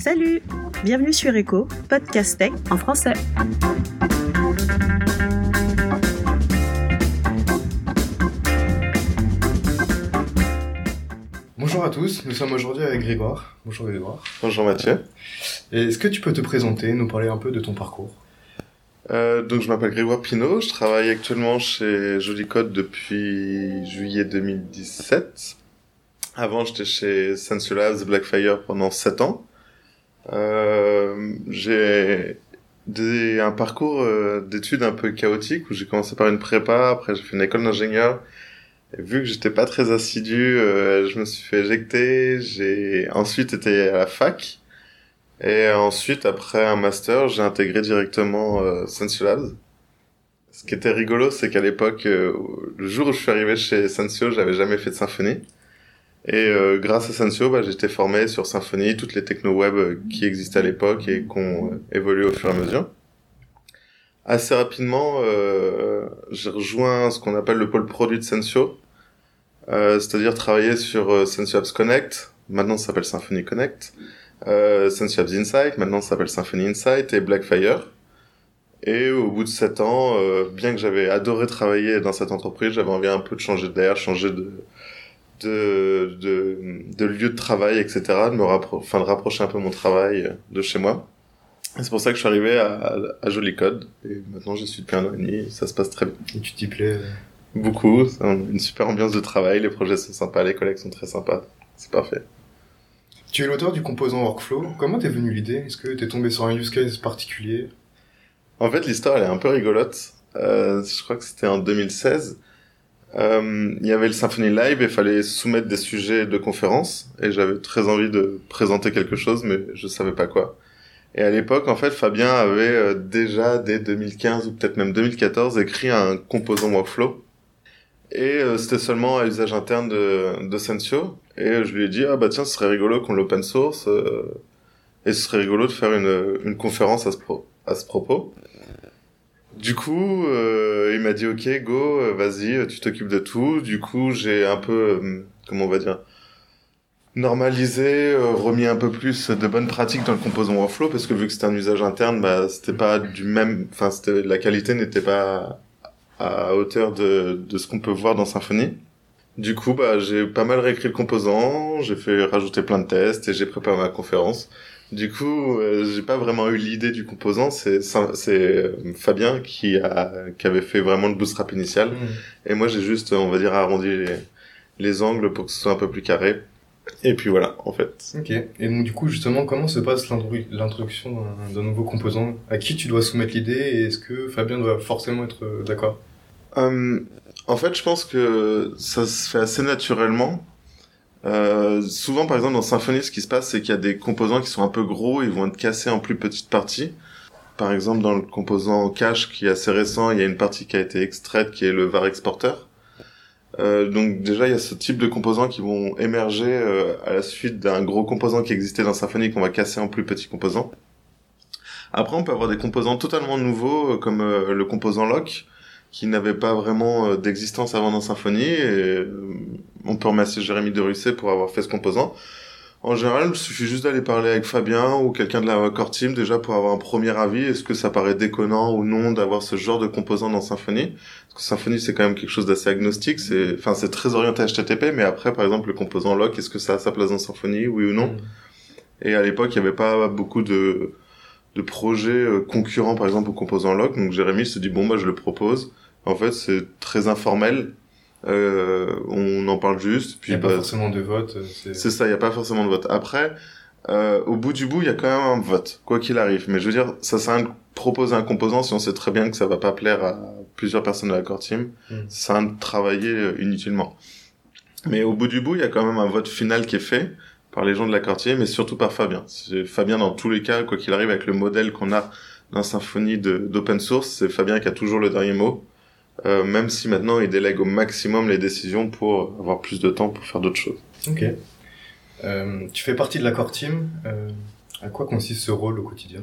Salut Bienvenue sur Echo, podcast tech en français. Bonjour à tous, nous sommes aujourd'hui avec Grégoire. Bonjour Grégoire. Bonjour Mathieu. Est-ce que tu peux te présenter, nous parler un peu de ton parcours? Euh, donc je m'appelle Grégoire Pinault, je travaille actuellement chez Joli Code depuis juillet 2017. Avant j'étais chez Labs Blackfire pendant 7 ans. Euh, j'ai un parcours euh, d'études un peu chaotique où j'ai commencé par une prépa, après j'ai fait une école d'ingénieur. Et vu que j'étais pas très assidu, euh, je me suis fait éjecter. J'ai ensuite été à la fac. Et ensuite, après un master, j'ai intégré directement euh, Sensio Labs. Ce qui était rigolo, c'est qu'à l'époque, euh, le jour où je suis arrivé chez Sensio, j'avais jamais fait de symphonie. Et euh, grâce à Sensio, bah, j'étais formé sur Symfony, toutes les techno web euh, qui existaient à l'époque et qui ont euh, évolué au fur et à mesure. Assez rapidement, j'ai rejoint ce qu'on appelle le pôle produit de Sensio, c'est-à-dire travailler sur Sensio Apps Connect, maintenant ça s'appelle Symfony Connect, Sensio Apps Insight, maintenant ça s'appelle Symfony Insight et Blackfire. Et au bout de sept ans, bien que j'avais adoré travailler dans cette entreprise, j'avais envie un peu de changer d'air, changer de, de, de, de lieu de travail, etc., de me enfin, de rapprocher un peu mon travail de chez moi. C'est pour ça que je suis arrivé à, à Joli Code. Et maintenant, je suis depuis un an et demi. Ça se passe très bien. Et tu t'y plais euh? Beaucoup. Une super ambiance de travail. Les projets sont sympas. Les collègues sont très sympas. C'est parfait. Tu es l'auteur du composant Workflow. Comment t'es venu l'idée? Est-ce que t'es tombé sur un use case particulier? En fait, l'histoire, elle est un peu rigolote. Euh, je crois que c'était en 2016. Euh, il y avait le Symphony Live et il fallait soumettre des sujets de conférence et j'avais très envie de présenter quelque chose mais je savais pas quoi. Et à l'époque, en fait, Fabien avait euh, déjà dès 2015 ou peut-être même 2014 écrit un composant workflow et euh, c'était seulement à usage interne de, Sensio et je lui ai dit ah bah tiens ce serait rigolo qu'on l'open source et ce serait rigolo de faire une, une conférence à ce propos. Du coup, euh, il m'a dit ok, go, euh, vas-y, tu t'occupes de tout. Du coup, j'ai un peu, euh, comment on va dire, normalisé, euh, remis un peu plus de bonnes pratiques dans le composant workflow parce que vu que c'était un usage interne, bah c'était pas du même, enfin la qualité n'était pas à hauteur de de ce qu'on peut voir dans Symfony. Du coup, bah j'ai pas mal réécrit le composant, j'ai fait rajouter plein de tests et j'ai préparé ma conférence. Du coup, euh, j'ai pas vraiment eu l'idée du composant. C'est c'est euh, Fabien qui a qui avait fait vraiment le bootstrap initial. Hmm. Et moi, j'ai juste, on va dire, arrondi les, les angles pour que ce soit un peu plus carré. Et puis voilà, en fait. Ok. Et donc du coup, justement, comment se passe l'introduction d'un nouveau composant? À qui tu dois soumettre l'idée? Et est-ce que Fabien doit forcément être euh, d'accord? Euh, En fait, je pense que ça se fait assez naturellement. Euh, souvent, par exemple, dans Symfony, ce qui se passe, c'est qu'il y a des composants qui sont un peu gros, ils vont être cassés en plus petites parties. Par exemple, dans le composant cache qui est assez récent, il y a une partie qui a été extraite, qui est le var exporter. Euh, donc déjà, il y a ce type de composants qui vont émerger euh, à la suite d'un gros composant qui existait dans Symfony qu'on va casser en plus petits composants. Après, on peut avoir des composants totalement nouveaux, euh, comme euh, le composant lock, qui n'avait pas vraiment euh, d'existence avant dans Symfony. Et euh, on peut remercier Jérémy de Russet pour avoir fait ce composant. En général, il suffit juste d'aller parler avec Fabien ou quelqu'un de la core team déjà pour avoir un premier avis. Est-ce que ça paraît déconnant ou non d'avoir ce genre de composant dans Symfony Parce que Symfony, c'est quand même quelque chose d'assez agnostique. C'est, enfin, c'est très orienté HTTP, mais après, par exemple, le composant lock, est-ce que ça a sa place dans Symfony, oui ou non? Hmm. Et à l'époque, il n'y avait pas beaucoup de de projets euh, concurrents, par exemple, au composant lock. Donc Jérémy se dit bon, bah, je le propose. En fait, c'est très informel. Euh, on en parle juste. Il n'y a pas bah, forcément de vote. euh, C'est ça, il n'y a pas forcément de vote. Après, euh, au bout du bout, il y a quand même un vote, quoi qu'il arrive. Mais je veux dire, ça sert à proposer un composant si on sait très bien que ça va pas plaire à plusieurs personnes de la core team. Mm. Ça sert à travailler euh, inutilement. Mais au bout du bout, il y a quand même un vote final qui est fait par les gens de la core team et surtout par Fabien. C'est Fabien, dans tous les cas, quoi qu'il arrive, avec le modèle qu'on a dans Symfony de- d'open source, c'est Fabien qui a toujours le dernier mot. Euh, même si maintenant il délègue au maximum les décisions pour avoir plus de temps pour faire d'autres choses. Ok. Euh, tu fais partie de la core team. Euh, à quoi consiste ce rôle au quotidien?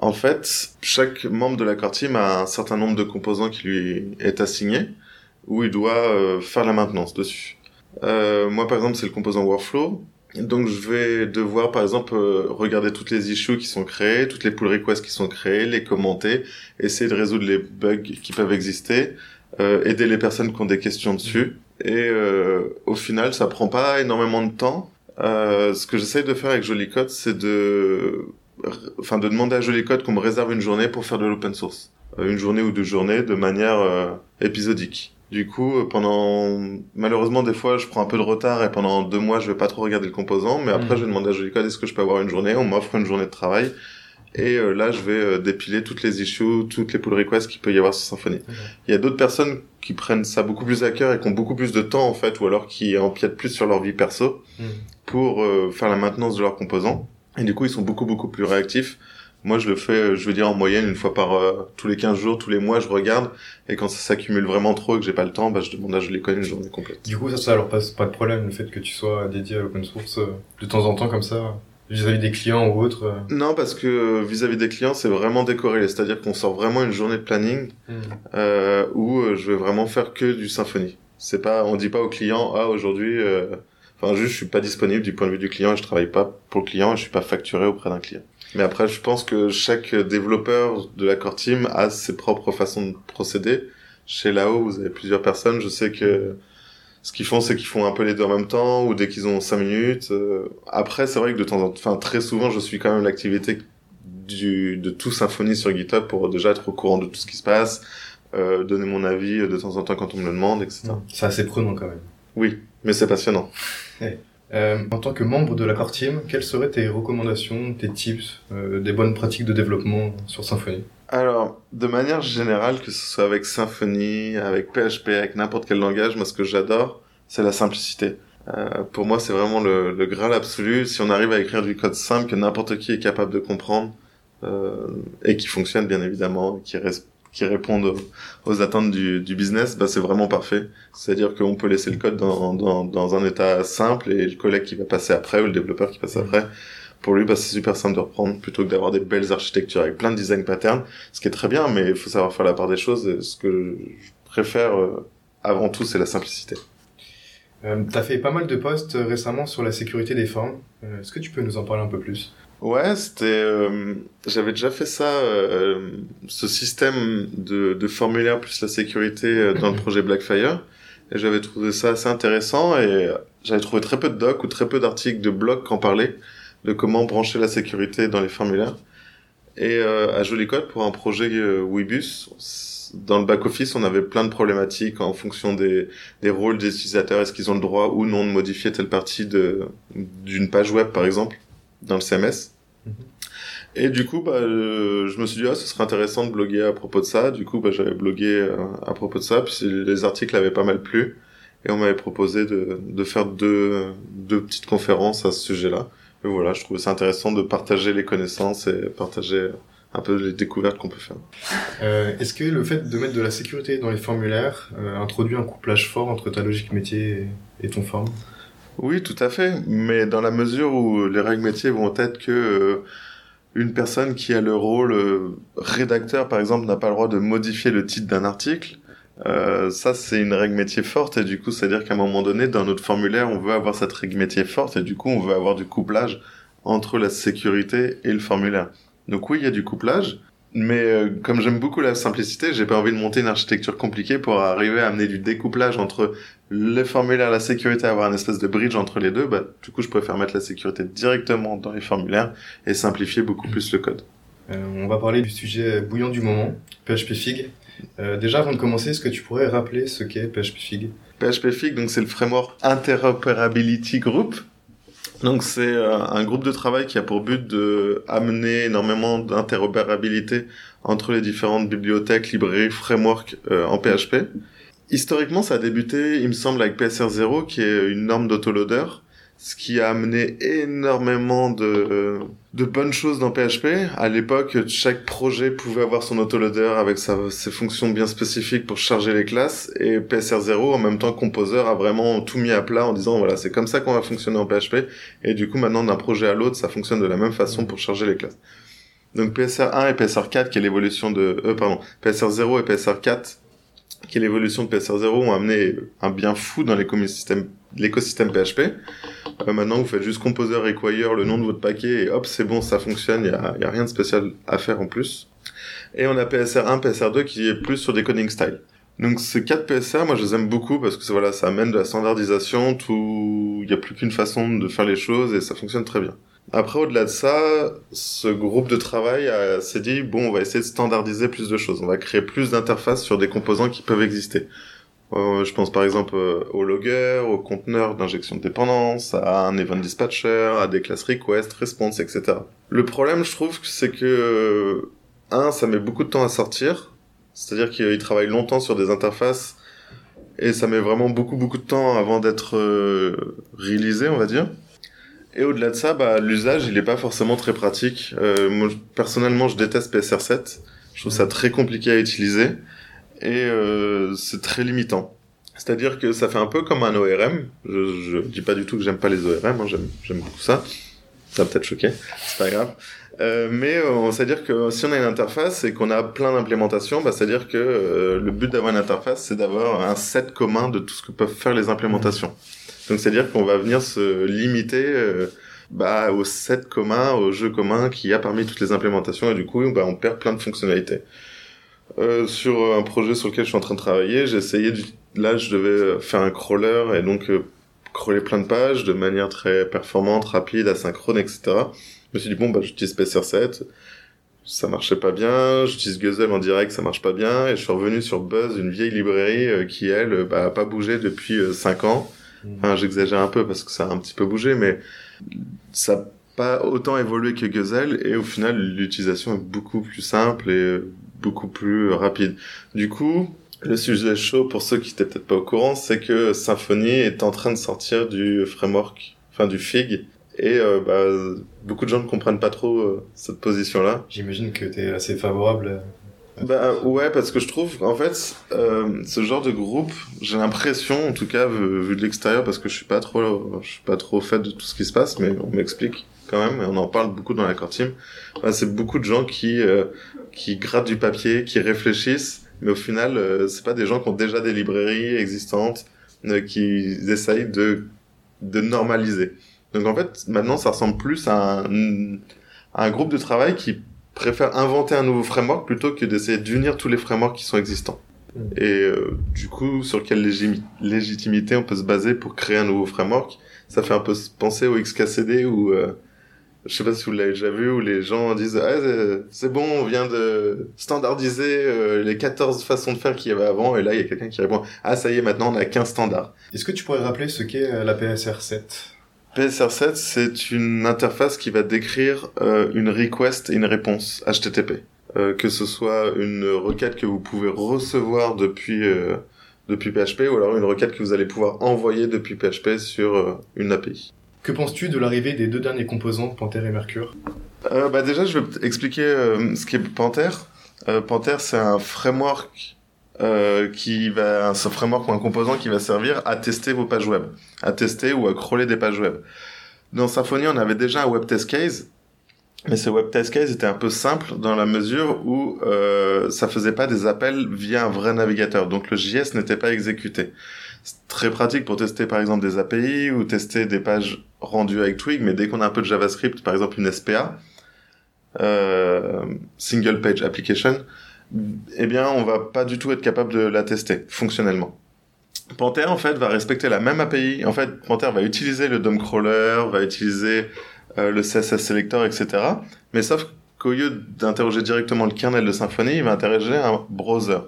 En fait, chaque membre de la core team a un certain nombre de composants qui lui est assigné, où il doit euh, faire la maintenance dessus. Euh, moi, par exemple, c'est le composant workflow. Donc je vais devoir par exemple euh, regarder toutes les issues qui sont créées, toutes les pull requests qui sont créées, les commenter, essayer de résoudre les bugs qui peuvent exister, euh, aider les personnes qui ont des questions dessus. Et euh, au final, ça prend pas énormément de temps. Euh, ce que j'essaye de faire avec Jolicode, c'est de, enfin, de demander à Jolicode qu'on me réserve une journée pour faire de l'open source, Euh, une journée ou deux journées de manière euh, épisodique. Du coup, euh, pendant malheureusement des fois, je prends un peu de retard et pendant deux mois, je vais pas trop regarder le composant. Mais après, Mhm. je vais demander à Jolicode est-ce que je peux avoir une journée? On m'offre une journée de travail. Et euh, là, je vais euh, dépiler toutes les issues, toutes les pull requests qu'il peut y avoir sur Symfony. Il y a d'autres personnes qui prennent ça beaucoup plus à cœur et qui ont beaucoup plus de temps en fait, ou alors qui empiètent plus sur leur vie perso Mhm. pour euh, faire la maintenance de leurs composants. Et du coup, ils sont beaucoup beaucoup plus réactifs. Moi, je le fais, euh, je veux dire en moyenne une fois par euh, tous les 15 jours, tous les mois, je regarde. Et quand ça s'accumule vraiment trop et que j'ai pas le temps, bah, je demande à je les connais une journée complète. Du coup, ça, ça alors passe pas de problème, le fait que tu sois dédié à l'open source euh, de temps en temps comme ça, vis-à-vis des clients ou autres. euh. Non, parce que euh, vis-à-vis des clients, c'est vraiment décorrélé. C'est-à-dire qu'on sort vraiment une journée de planning euh, où euh, je vais vraiment faire que du symphonie. C'est pas, on dit pas au client, ah aujourd'hui, euh, enfin juste je suis pas disponible du point de vue du client, je travaille pas pour le client, je suis pas facturé auprès d'un client. Mais après, je pense que chaque développeur de la core team a ses propres façons de procéder. Chez Lao, vous avez plusieurs personnes. Je sais que ce qu'ils font, c'est qu'ils font un peu les deux en même temps, ou dès qu'ils ont cinq minutes. Euh, Après, c'est vrai que de temps en temps, enfin très souvent, je suis quand même l'activité du de tout Symfony sur GitHub pour déjà être au courant de tout ce qui se passe, euh, donner mon avis de temps en temps quand on me le demande, etc. C'est assez prenant quand même. Oui, mais c'est passionnant. Euh, en tant que membre de la core team, quelles seraient tes recommandations, tes tips, euh, des bonnes pratiques de développement sur Symfony? Alors, de manière générale, que ce soit avec Symfony, avec PHP, avec n'importe quel langage, moi ce que j'adore, c'est la simplicité. Euh, pour moi, c'est vraiment le, le graal absolu. Si on arrive à écrire du code simple que n'importe qui est capable de comprendre et qui fonctionne bien évidemment, qui, res- qui répondent aux, attentes du, du business, bah, c'est vraiment parfait. C'est-à-dire qu'on peut laisser le code dans, dans, dans un état simple et le collègue qui va passer après ou le développeur qui passe après, pour lui, bah, c'est super simple de reprendre plutôt que d'avoir des belles architectures avec plein de design patterns, ce qui est très bien, mais il faut savoir faire la part des choses. Et ce que je préfère euh, avant tout, c'est la simplicité. euh, T'as fait pas mal de posts euh, récemment sur la sécurité des formes. Euh, Est-ce que tu peux nous en parler un peu plus? Ouais, c'était. euh, J'avais déjà fait ça, euh, ce système de, de formulaire plus la sécurité euh, dans le projet Blackfire, et j'avais trouvé ça assez intéressant et j'avais trouvé très peu de docs ou très peu d'articles de blog qui en parlaient de comment brancher la sécurité dans les formulaires. Et euh, à Jolicode, pour un projet euh, Webus, dans le back-office, on avait plein de problématiques en fonction des, des rôles des utilisateurs. Est-ce qu'ils ont le droit ou non de modifier telle partie d'une page web, par exemple, dans le CMS et du coup, bah, euh, je me suis dit, ah, ce serait intéressant de bloguer à propos de ça. Du coup, bah, j'avais blogué euh, à propos de ça, puis les articles avaient pas mal plu. Et on m'avait proposé de, faire deux, petites conférences à ce sujet-là. Et voilà, je trouvais ça intéressant de partager les connaissances et partager un peu les découvertes qu'on peut faire. Euh, Est-ce que le fait de mettre de la sécurité dans les formulaires euh, introduit un couplage fort entre ta logique métier et, et ton form Oui, tout à fait. Mais dans la mesure où les règles métiers vont être que euh, une personne qui a le rôle euh, rédacteur, par exemple, n'a pas le droit de modifier le titre d'un article, euh, ça c'est une règle métier forte et du coup c'est-à-dire qu'à un moment donné dans notre formulaire on veut avoir cette règle métier forte et du coup on veut avoir du couplage entre la sécurité et le formulaire. Donc oui il y a du couplage, mais euh, comme j'aime beaucoup la simplicité, j'ai pas envie de monter une architecture compliquée pour arriver à amener du découplage entre le formulaire, la sécurité, avoir un espèce de bridge entre les deux. Bah, du coup, je préfère mettre la sécurité directement dans les formulaires et simplifier beaucoup plus le code. Euh, On va parler du sujet bouillant du moment, PHP Fig. Euh, déjà, avant de commencer, est-ce que tu pourrais rappeler ce qu'est PHP Fig? PHP Fig, donc c'est le framework Interoperability Group. Donc c'est euh, un groupe de travail qui a pour but de amener énormément d'interopérabilité entre les différentes bibliothèques, librairies, frameworks euh, en PHP. Historiquement, ça a débuté, il me semble, avec PSR0, qui est une norme d'autoloader, ce qui a amené énormément de, de bonnes choses dans PHP. À l'époque, chaque projet pouvait avoir son autoloader avec ses fonctions bien spécifiques pour charger les classes, et PSR0, en même temps, Composer a vraiment tout mis à plat en disant, voilà, c'est comme ça qu'on va fonctionner en PHP, et du coup, maintenant, d'un projet à l'autre, ça fonctionne de la même façon pour charger les classes. Donc PSR1 et PSR4, qui est l'évolution de... Euh, pardon, PSR0 et PSR4 qui est l'évolution de PSR0, ont amené un bien fou dans l'écosystème PHP. Euh, maintenant, vous faites juste composer require le nom de votre paquet et hop, c'est bon, ça fonctionne. Il y a, a rien de spécial à faire en plus. Et on a PSR1, PSR2 qui est plus sur des coding style. Donc ces quatre PSR, moi je les aime beaucoup parce que voilà, ça amène de la standardisation, tout, il n'y a plus qu'une façon de faire les choses et ça fonctionne très bien. Après, au-delà de ça, ce groupe de travail s'est dit, bon, on va essayer de standardiser plus de choses. On va créer plus d'interfaces sur des composants qui peuvent exister. Euh, je pense par exemple euh, au logger, au conteneur d'injection de dépendance, à un event dispatcher, à des classes request, response, etc. Le problème, je trouve, c'est que, euh, un, ça met beaucoup de temps à sortir. C'est-à-dire qu'il travaille longtemps sur des interfaces et ça met vraiment beaucoup beaucoup de temps avant d'être euh, réalisé, on va dire. Et au-delà de ça, bah, l'usage, il est pas forcément très pratique. Euh, moi, personnellement, je déteste PSR7. Je trouve ça très compliqué à utiliser et euh, c'est très limitant. C'est-à-dire que ça fait un peu comme un ORM. Je, je dis pas du tout que j'aime pas les ORM, hein, j'aime, j'aime beaucoup ça. Ça va peut-être choquer, c'est pas grave. Euh, mais euh, c'est-à-dire que si on a une interface et qu'on a plein d'implémentations, bah, c'est-à-dire que euh, le but d'avoir une interface, c'est d'avoir un set commun de tout ce que peuvent faire les implémentations. Donc c'est-à-dire qu'on va venir se limiter euh, bah, au set commun, au jeu commun qu'il y a parmi toutes les implémentations et du coup bah, on perd plein de fonctionnalités. Euh, sur un projet sur lequel je suis en train de travailler, j'ai essayé, là je devais faire un crawler et donc euh, crawler plein de pages de manière très performante, rapide, asynchrone, etc. Je me suis dit bon bah j'utilise PSR7, ça marchait pas bien, j'utilise Guzzle en direct, ça marche pas bien, et je suis revenu sur Buzz, une vieille librairie euh, qui elle bah, a pas bougé depuis 5 ans Enfin, j'exagère un peu parce que ça a un petit peu bougé, mais ça n'a pas autant évolué que Guzzle et au final, l'utilisation est beaucoup plus simple et beaucoup plus rapide. Du coup, le sujet chaud pour ceux qui n'étaient peut-être pas au courant, c'est que Symfony est en train de sortir du framework, enfin du FIG, et euh, bah, beaucoup de gens ne comprennent pas trop euh, cette position-là. J'imagine que tu es assez favorable bah ouais, parce que je trouve, en fait, euh, ce genre de groupe, j'ai l'impression, en tout cas vu, de l'extérieur, parce que je suis pas trop, je suis pas trop fait de tout ce qui se passe, mais on m'explique quand même, et on en parle beaucoup dans la core team. Bah, c'est beaucoup de gens qui euh, qui grattent du papier, qui réfléchissent, mais au final, euh, c'est pas des gens qui ont déjà des librairies existantes, euh, qui essayent de de normaliser. Donc en fait, maintenant, ça ressemble plus à un, à un groupe de travail qui préfère inventer un nouveau framework plutôt que d'essayer d'unir tous les frameworks qui sont existants. Mm. Et euh, du coup, sur quelle légitimité on peut se baser pour créer un nouveau framework? Ça fait un peu penser au XKCD où, euh, je sais pas si vous l'avez déjà vu, où les gens disent ah, c'est- bon, on vient de standardiser euh, les 14 façons de faire qu'il y avait avant, et là il y a quelqu'un qui répond ah ça y est, maintenant on a 15 standards. Est-ce que tu pourrais rappeler ce qu'est euh, la PSR7 PSR7, c'est une interface qui va décrire euh, une request et une réponse HTTP. Euh, que ce soit une requête que vous pouvez recevoir depuis euh, depuis PHP ou alors une requête que vous allez pouvoir envoyer depuis PHP sur une API. Que penses-tu de l'arrivée des deux derniers composants, Panther et Mercure? Bah déjà, je vais expliquer ce qu'est Panther. Panther, c'est un framework euh, qui va, un framework ou un composant qui va servir à tester vos pages web, à tester ou à crawler des pages web. Dans Symfony, on avait déjà un web test case, mais ce web test case était un peu simple dans la mesure où euh, ça faisait pas des appels via un vrai navigateur, donc le JS n'était pas exécuté. C'est très pratique pour tester par exemple des API ou tester des pages rendues avec Twig, mais dès qu'on a un peu de JavaScript, par exemple une SPA, euh, Single Page Application, eh bien on va pas du tout être capable de la tester fonctionnellement. Panther en fait va respecter la même API. En fait, Panther va utiliser le DOM crawler, va utiliser euh, le CSS selector, etc. Mais sauf qu'au lieu d'interroger directement le kernel de Symfony, il va interroger un browser.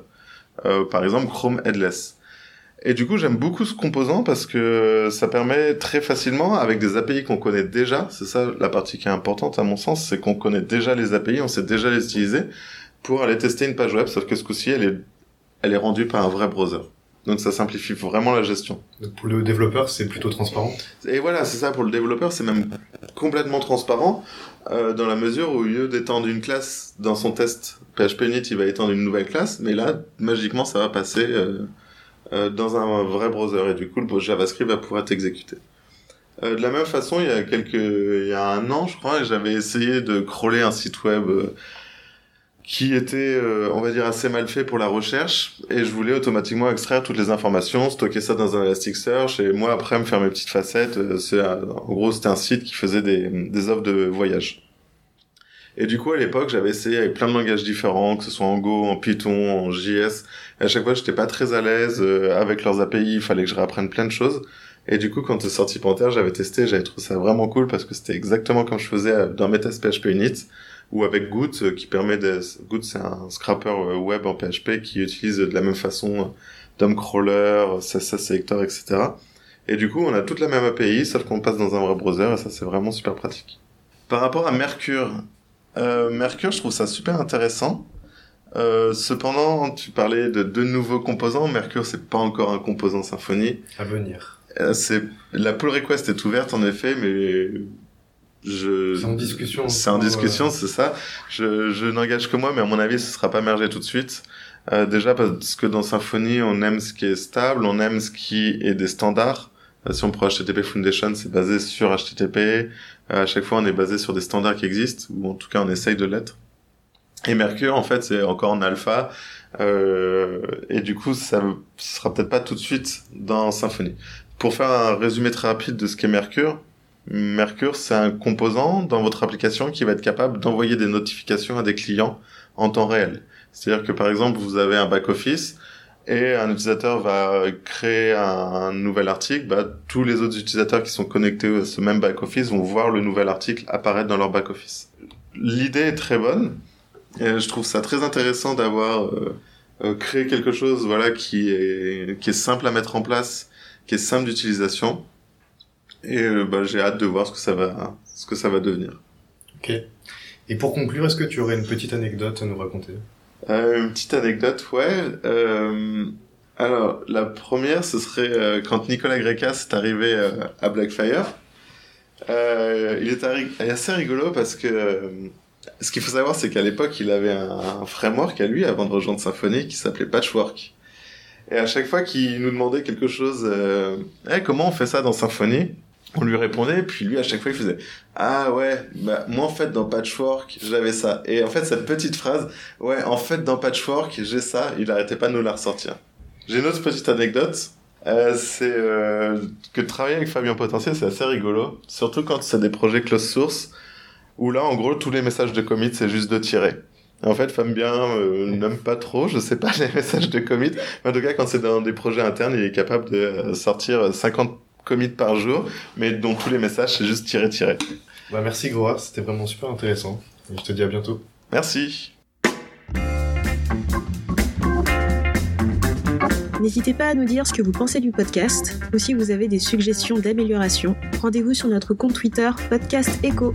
Euh, par exemple, Chrome Headless. Et du coup, j'aime beaucoup ce composant parce que ça permet très facilement, avec des API qu'on connaît déjà, c'est ça la partie qui est importante à mon sens, c'est qu'on connaît déjà les API, on sait déjà les utiliser, pour aller tester une page web, sauf que ce coup-ci, elle est, elle est rendue par un vrai browser. Donc ça simplifie vraiment la gestion. Donc, Pour le développeur, c'est plutôt transparent. Et voilà, c'est ça pour le développeur, c'est même complètement transparent euh, dans la mesure où au lieu d'étendre une classe dans son test PHP Unit, il va étendre une nouvelle classe, mais là, magiquement, ça va passer euh, euh, dans un vrai browser et du coup, le JavaScript va pouvoir être exécuté. De la même façon, il y a quelques, il y a un an, je crois, j'avais essayé de crawler un site web qui était, euh, on va dire, assez mal fait pour la recherche, et je voulais automatiquement extraire toutes les informations, stocker ça dans un Elasticsearch, et moi après me faire mes petites facettes. Euh, c'est, en gros, c'était un site qui faisait des, des offres de voyage. Et du coup, à l'époque, j'avais essayé avec plein de langages différents, que ce soit en Go, en Python, en JS. Et à chaque fois, j'étais pas très à l'aise euh, avec leurs API. Il fallait que je réapprenne plein de choses. Et du coup, quand c'est sorti Panther, j'avais testé, j'avais trouvé ça vraiment cool parce que c'était exactement comme je faisais dans mes tests PHP Unit ou avec Goot euh, qui permet de Goot c'est un scrapper euh, web en PHP qui utilise de la même façon DOM crawler, CSS selector, etc. Et du coup, on a toute la même API, sauf qu'on passe dans un web browser et ça c'est vraiment super pratique. Par rapport à Mercure, euh, Mercure, je trouve ça super intéressant. Euh, cependant, tu parlais de deux nouveaux composants. Mercure, c'est pas encore un composant Symfony. À venir. Euh, c'est la pull request est ouverte en effet, mais je. C'est en discussion. C'est en discussion, c'est ça. Je, je n'engage que moi, mais à mon avis, ce sera pas mergé tout de suite. Euh, déjà parce que dans Symfony, on aime ce qui est stable, on aime ce qui est des standards. Euh, si on prend HTTP Foundation, c'est basé sur HTTP. Euh, à chaque fois, on est basé sur des standards qui existent, ou en tout cas, on essaye de l'être. Et Mercure, en fait, c'est encore en alpha. Euh, et du coup, ça ne sera peut-être pas tout de suite dans Symfony. Pour faire un résumé très rapide de ce qu'est Mercure, Mercure, c'est un composant dans votre application qui va être capable d'envoyer des notifications à des clients en temps réel. C'est-à-dire que par exemple, vous avez un back-office, et un utilisateur va créer un, nouvel article, bah, tous les autres utilisateurs qui sont connectés à ce même back-office vont voir le nouvel article apparaître dans leur back-office. L'idée est très bonne, et je trouve ça très intéressant d'avoir euh, euh, créé quelque chose voilà, qui, est, qui est simple à mettre en place, qui est simple d'utilisation, et euh, bah, j'ai hâte de voir ce que ça va, ce que ça va devenir. Ok. Et pour conclure, est-ce que tu aurais une petite anecdote à nous raconter? Euh, une petite anecdote, ouais. Euh, alors, la première, ce serait euh, quand Nicolas Grecas est arrivé à Blackfire. Il est assez rigolo parce que ce qu'il faut savoir, c'est qu'à l'époque, il avait un, framework à lui avant de rejoindre Symfony qui s'appelait Patchwork. Et à chaque fois qu'il nous demandait quelque chose, hey, comment on fait ça dans Symfony on lui répondait, puis lui à chaque fois il faisait ah ouais bah moi en fait dans Patchwork j'avais ça et en fait cette petite phrase ouais en fait dans Patchwork j'ai ça il arrêtait pas de nous la ressortir. J'ai une autre petite anecdote. Euh, c'est euh, que travailler avec Fabien Potentiel c'est assez rigolo. Surtout quand c'est des projets close source où là en gros tous les messages de commit c'est juste de tirer. En fait, Fabien euh, n'aime pas trop, je sais pas, les messages de commit. En tout cas, quand c'est dans des projets internes, il est capable de sortir 50 commit par jour, mais dont tous les messages, c'est juste tirer, tirer. Bah, merci Groa, c'était vraiment super intéressant. Et je te dis à bientôt. Merci. N'hésitez pas à nous dire ce que vous pensez du podcast ou si vous avez des suggestions d'amélioration. Rendez-vous sur notre compte Twitter Podcast Echo.